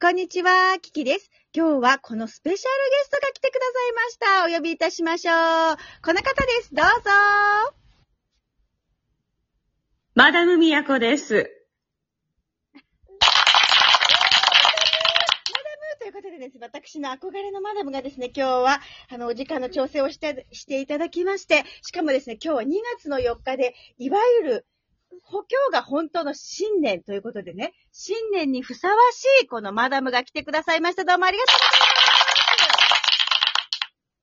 こんにちは、キキです。今日はこのスペシャルゲストが来てくださいました。お呼びいたしましょう。この方です。どうぞ。マダムミヤコです。ということでですね、私の憧れのマダムがですね、今日は、あの、お時間の調整をして、していただきまして、しかもですね、今日は2月の4日で、いわゆる、ほ今日が本当の新年ということでね、新年にふさわしいこのマダムが来てくださいました。どうもありがとうござい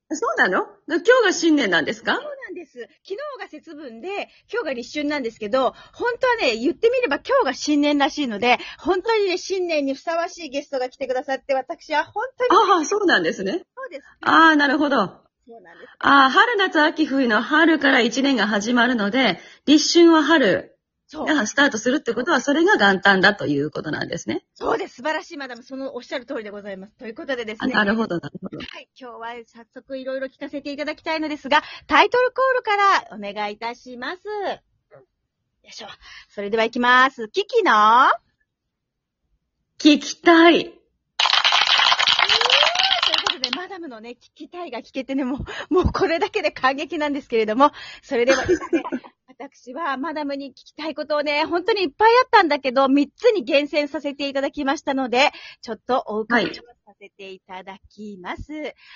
ます。そうなの？今日が新年なんですか？そうなんです。昨日が節分で、今日が立春なんですけど、本当はね、言ってみれば今日が新年らしいので、本当にね、新年にふさわしいゲストが来てくださって、私は本当にああ、そうなんですね。そうです。ああ、なるほど。あそうなんです。あ、春夏秋冬の春から一年が始まるので、立春は春そう。がスタートするってことは、それが元旦だということなんですね。そうです。素晴らしいマダム。そのおっしゃる通りでございます。ということでですあね。なるほど、なるほど。はい。今日は早速いろいろ聞かせていただきたいのですが、タイトルコールからお願いいたします。よいしょ。それでは行きます。キキの？聞きたい。ということで、マダムのね、聞きたいが聞けてね、もう、もうこれだけで感激なんですけれども、それではですね、私はマダムに聞きたいことをね、本当にいっぱいあったんだけど、3つに厳選させていただきましたので、ちょっとお伺いさせていただきます。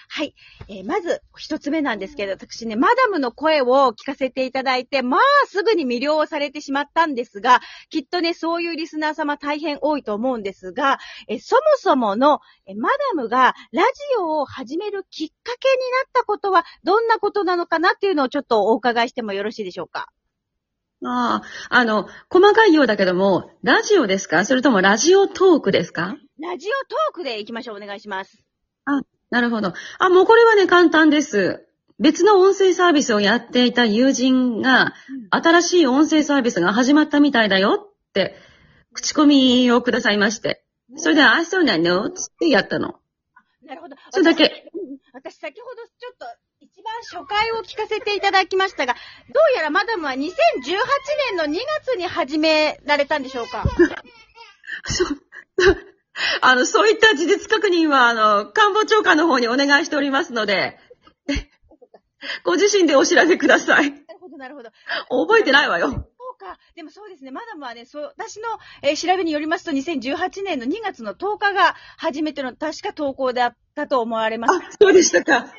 はい。えーまず、一つ目なんですけど、私ね、マダムの声を聞かせていただいて、まあ、すぐに魅了されてしまったんですが、きっとね、そういうリスナー様大変多いと思うんですが、えーそもそもの、えマダムがラジオを始めるきっかけになったことはどんなことなのかなっていうのをちょっとお伺いしてもよろしいでしょうか？ああ、あの、細かいようだけども、ラジオですか？それともラジオトークですか？ラジオトークで行きましょう。お願いします。なるほど。あ、もうこれはね、簡単です。別の音声サービスをやっていた友人が、新しい音声サービスが始まったみたいだよって、口コミをくださいまして。それで、あ、そうなのつってやったの。なるほど。それだけ私。私先ほどちょっと一番初回を聞かせていただきましたが、どうやらマダムは2018年の2月に始められたんでしょうか？そう、あの、そういった事実確認は、あの、官房長官の方にお願いしておりますので、ご自身でお調べください。なるほど、なるほど。覚えてないわよ。か。でもそうですね。マダムはね、そう、私の、えー調べによりますと、2018年の2月の10日が初めての確か投稿であったと思われます。あ、そうでしたか。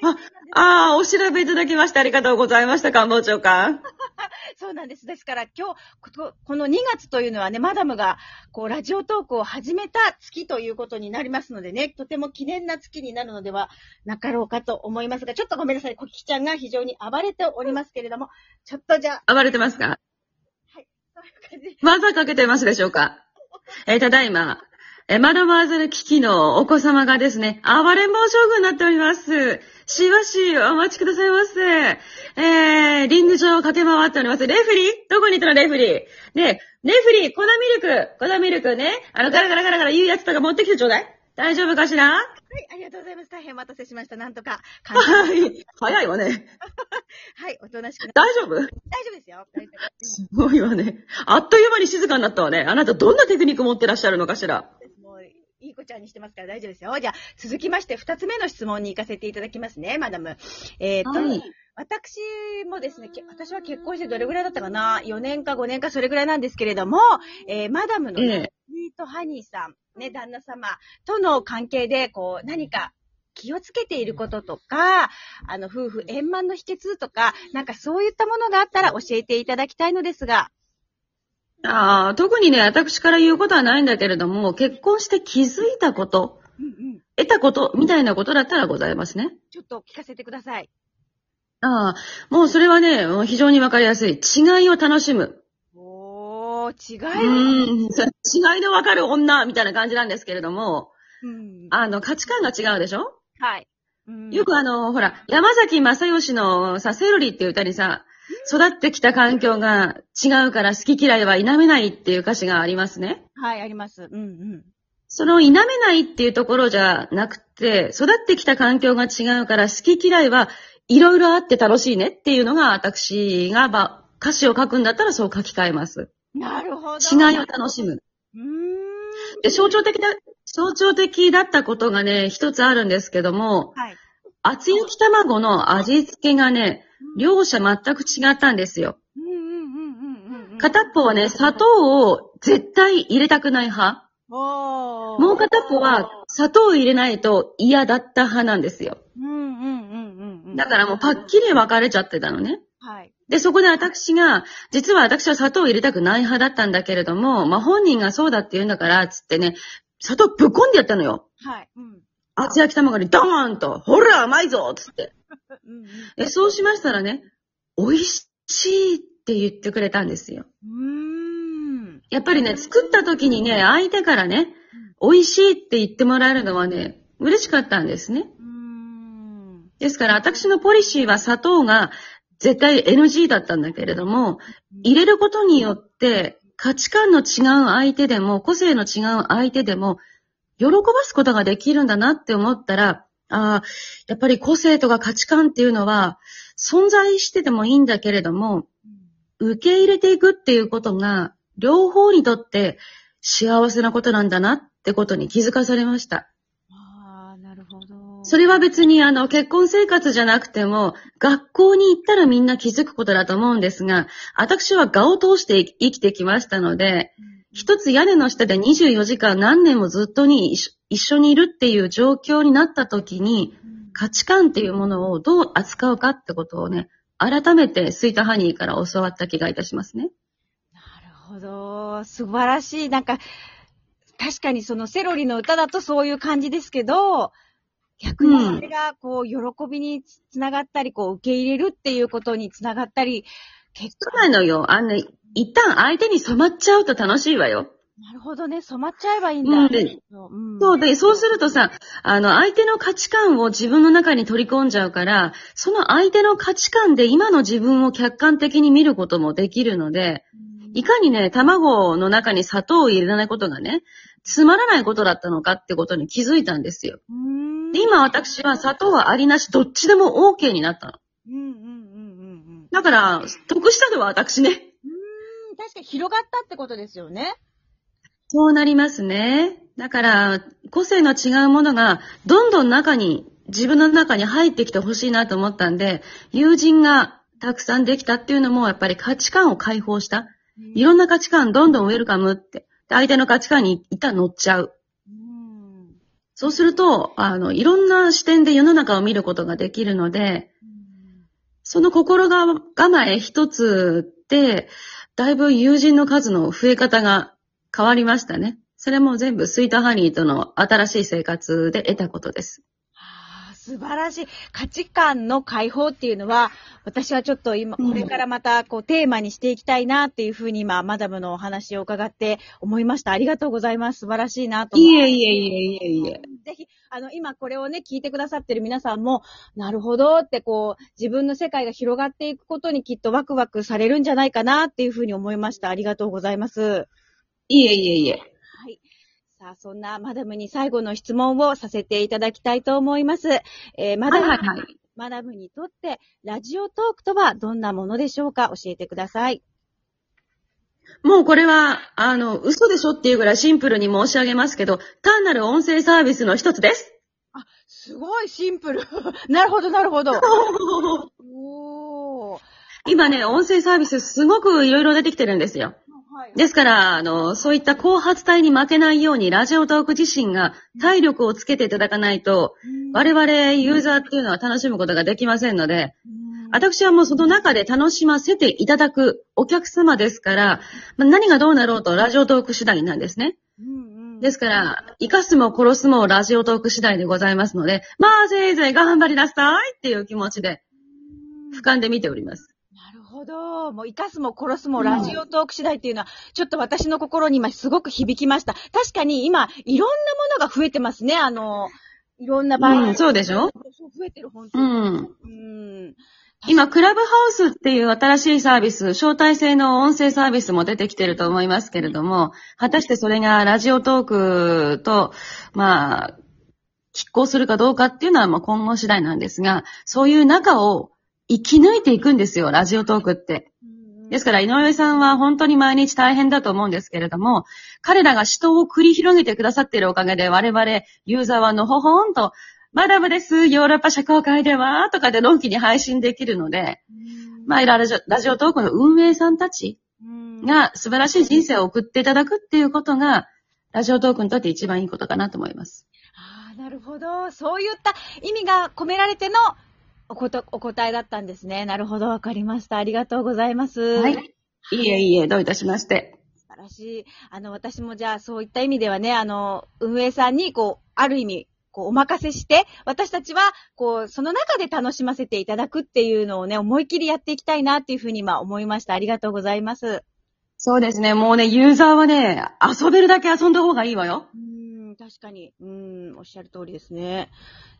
あ、あーお調べいただきましてありがとうございました、官房長官。そうなんです。ですから今日、ここの2月というのはね、マダムが、こう、ラジオトークを始めた月ということになりますのでね、とても記念な月になるのではなかろうかと思いますが、ちょっとごめんなさい。コキちゃんが非常に暴れておりますけれども、ちょっとじゃあ、暴れてますか？技かけてますでしょうか？えーただいま、えーマダムアズル危機のお子様がですね、暴れん坊将軍になっております。しばしお待ちくださいませ。えー、リング上を駆け回っております。レフリー？どこにいたのレフリー？ねレフリー、粉ミルク粉ミルクね。あの、ガラガラガラガラ言うやつとか持ってきてちょうだい大丈夫かしら？はい、ありがとうございます。大変お待たせしました。なんとか、はい。早いわね。はい、おとなしくな大丈夫？大丈夫ですよ。大丈夫すごいわね。あっという間に静かになったわね。あなたどんなテクニック持ってらっしゃるのかしら？もう、いい子ちゃんにしてますから大丈夫ですよ。じゃあ、続きまして、二つ目の質問に行かせていただきますね、マダム。えー、と、はい私もですね、け私は結婚してどれぐらいだったかな ?4 年か5年かそれぐらいなんですけれども、えーマダムの、えねえ、スイートハニーさん、ね、旦那様との関係で、こう、何か、気をつけていることとか、あの、夫婦円満の秘訣とか、なんかそういったものがあったら教えていただきたいのですが。ああ、特にね、私から言うことはないんだけれども、結婚して気づいたこと、うんうん。得たこと、みたいなことだったらございますね。ちょっと聞かせてください。ああ、もうそれはね、非常にわかりやすい。違いを楽しむ。おー、違うい。ーん、そ 違いのわかる女、みたいな感じなんですけれども、うん。あの、価値観が違うでしょ？はい。うんよくあの、ほら、山崎正義のさ、セロリっていう歌にさ、育ってきた環境が違うから好き嫌いは否めないっていう歌詞がありますね。はい、あります。うんうん。その否めないっていうところじゃなくて、育ってきた環境が違うから好き嫌いはいろいろあって楽しいねっていうのが私が、まあ、歌詞を書くんだったらそう書き換えます。なるほど。違いを楽しむ。うーん。で、象徴的な、象徴的だったことがね、一つあるんですけども、はい。厚焼き卵の味付けがね、両者全く違ったんですよ。片っぽはね、砂糖を絶対入れたくない派。もう片っぽは砂糖を入れないと嫌だった派なんですよ。うんうんうんうんうん。だからもうパッキリ分かれちゃってたのね。はい。で、そこで私が、実は私は砂糖を入れたくない派だったんだけれども、まあ本人がそうだって言うんだから、つってね、砂糖ぶっこんでやったのよ。はい。うん。厚焼き卵にドーンと、ほら甘いぞつって。うんうん。え、そうしましたらね、美味しいって言ってくれたんですよ。うーん。やっぱりね、作った時にね、相手からね、美味しいって言ってもらえるのはね、嬉しかったんですね。うーん。ですから、私のポリシーは砂糖が絶対 NG だったんだけれども、入れることによって価値観の違う相手でも、個性の違う相手でも、喜ばすことができるんだなって思ったら、ああ、やっぱり個性とか価値観っていうのは、存在しててもいいんだけれども、受け入れていくっていうことが、両方にとって幸せなことなんだなってことに気づかされました。それは別にあの結婚生活じゃなくても、学校に行ったらみんな気づくことだと思うんですが、私は画を通して生きてきましたので、一つ屋根の下で24時間何年もずっとに一緒一緒にいるっていう状況になった時に、価値観っていうものをどう扱うかってことをね、改めてスイートハニーから教わった気がいたしますね。なるほど。素晴らしい。なんか、確かにそのセロリの歌だとそういう感じですけど、逆にそれがこう、喜びにつつながったり、こう、受け入れるっていうことにつながったり、結そうなのよ。あの、一旦相手に染まっちゃうと楽しいわよ。なるほどね。染まっちゃえばいいんだ。うんでうんそうで、そうするとさ、あの、相手の価値観を自分の中に取り込んじゃうから、その相手の価値観で今の自分を客観的に見ることもできるので、いかにね、卵の中に砂糖を入れないことがね、つまらないことだったのかってことに気づいたんですよ。うん。で、今私は砂糖はありなし、どっちでも OK になったの。うんうんうんうんうん。だから、得したのは私ね。うん。確かに広がったってことですよね。そうなりますね。だから、個性の違うものが、どんどん中に、自分の中に入ってきてほしいなと思ったんで、友人がたくさんできたっていうのも、やっぱり価値観を解放した。いろんな価値観どんどんウェルカムって。で相手の価値観に一旦乗っちゃう。うん。そうすると、あの、いろんな視点で世の中を見ることができるので、その心構え一つで、だいぶ友人の数の増え方が変わりましたね。それも全部スイートハニーとの新しい生活で得たことです。素晴らしい。価値観の解放っていうのは、私はちょっと今、うんこれからまたこうテーマにしていきたいなっていうふうに今、マダムのお話を伺って思いました。ありがとうございます。素晴らしいなと思いえいえいえいえいえ。ぜひ、あの、今これをね、聞いてくださってる皆さんも、なるほどってこう、自分の世界が広がっていくことにきっとワクワクされるんじゃないかなっていうふうに思いました。ありがとうございます。いえいえいえ。はい。さあ、そんなマダムに最後の質問をさせていただきたいと思います。えーマダム、はいはいはい。マダムにとって、ラジオトークとはどんなものでしょうか？教えてください。もうこれは、あの、嘘でしょっていうぐらいシンプルに申し上げますけど、単なる音声サービスの一つです。すごいシンプル。なるほど、なるほど。おー。今ね、音声サービスすごくいろいろ出てきてるんですよ。はい。ですから、あの、そういった後発体に負けないように、ラジオトーク自身が体力をつけていただかないと、我々ユーザーっていうのは楽しむことができませんので、私はもうその中で楽しませていただくお客様ですから、まあ何がどうなろうとラジオトーク次第なんですね。ですから、生かすも殺すもラジオトーク次第でございますので、まあせいぜい頑張りなさいっていう気持ちで俯瞰で見ております。なるほど。もう生かすも殺すもラジオトーク次第っていうのは、ちょっと私の心に今すごく響きました。確かに今、いろんなものが増えてますね。あの、いろんな場合、うんそうでしょ？増えてる、本当に。うん。うん。今、クラブハウスっていう新しいサービス、招待制の音声サービスも出てきてると思いますけれども、果たしてそれがラジオトークと、まあ、拮抗するかどうかっていうのはまあ今後次第なんですが、そういう中を生き抜いていくんですよ、ラジオトークって。ですから、井上さんは本当に毎日大変だと思うんですけれども、彼らが死闘を繰り広げてくださっているおかげで、我々、ユーザーはのほほんと、マダムです、ヨーロッパ社交界では、とかでのんきに配信できるので、まあ、ラジオラジオトークの運営さんたちが素晴らしい人生を送っていただくっていうことが、ラジオトークにとって一番いいことかなと思います。ああ、なるほど。そういった意味が込められてのおこと、お答えだったんですね。なるほど、わかりました。ありがとうございます。はい。いいえ、いいえ、どういたしまして。素晴らしい。あの、私もじゃあ、そういった意味ではね、あの、運営さんに、こう、ある意味、こう、お任せして、私たちは、こう、その中で楽しませていただくっていうのをね、思いっきりやっていきたいなっていうふうに今思いました。ありがとうございます。そうですね。もうね、ユーザーはね、遊べるだけ遊んだ方がいいわよ。確かに。うん、おっしゃる通りですね。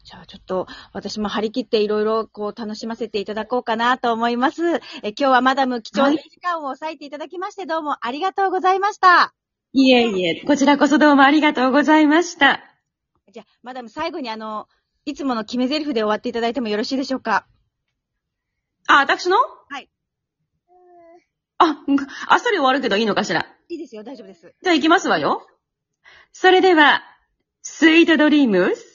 じゃあちょっと、私も張り切っていろいろこう楽しませていただこうかなと思います。え今日はマダム貴重な時間を割いていただきましてどうもありがとうございました。いえいえ、こちらこそどうもありがとうございました。じゃあ、マダム最後にあの、いつもの決め台詞で終わっていただいてもよろしいでしょうか？あ、私の？はい。あ、あっさり終わるけどいいのかしら？いいですよ、大丈夫です。じゃあ行きますわよ。それでは、スイートドリームス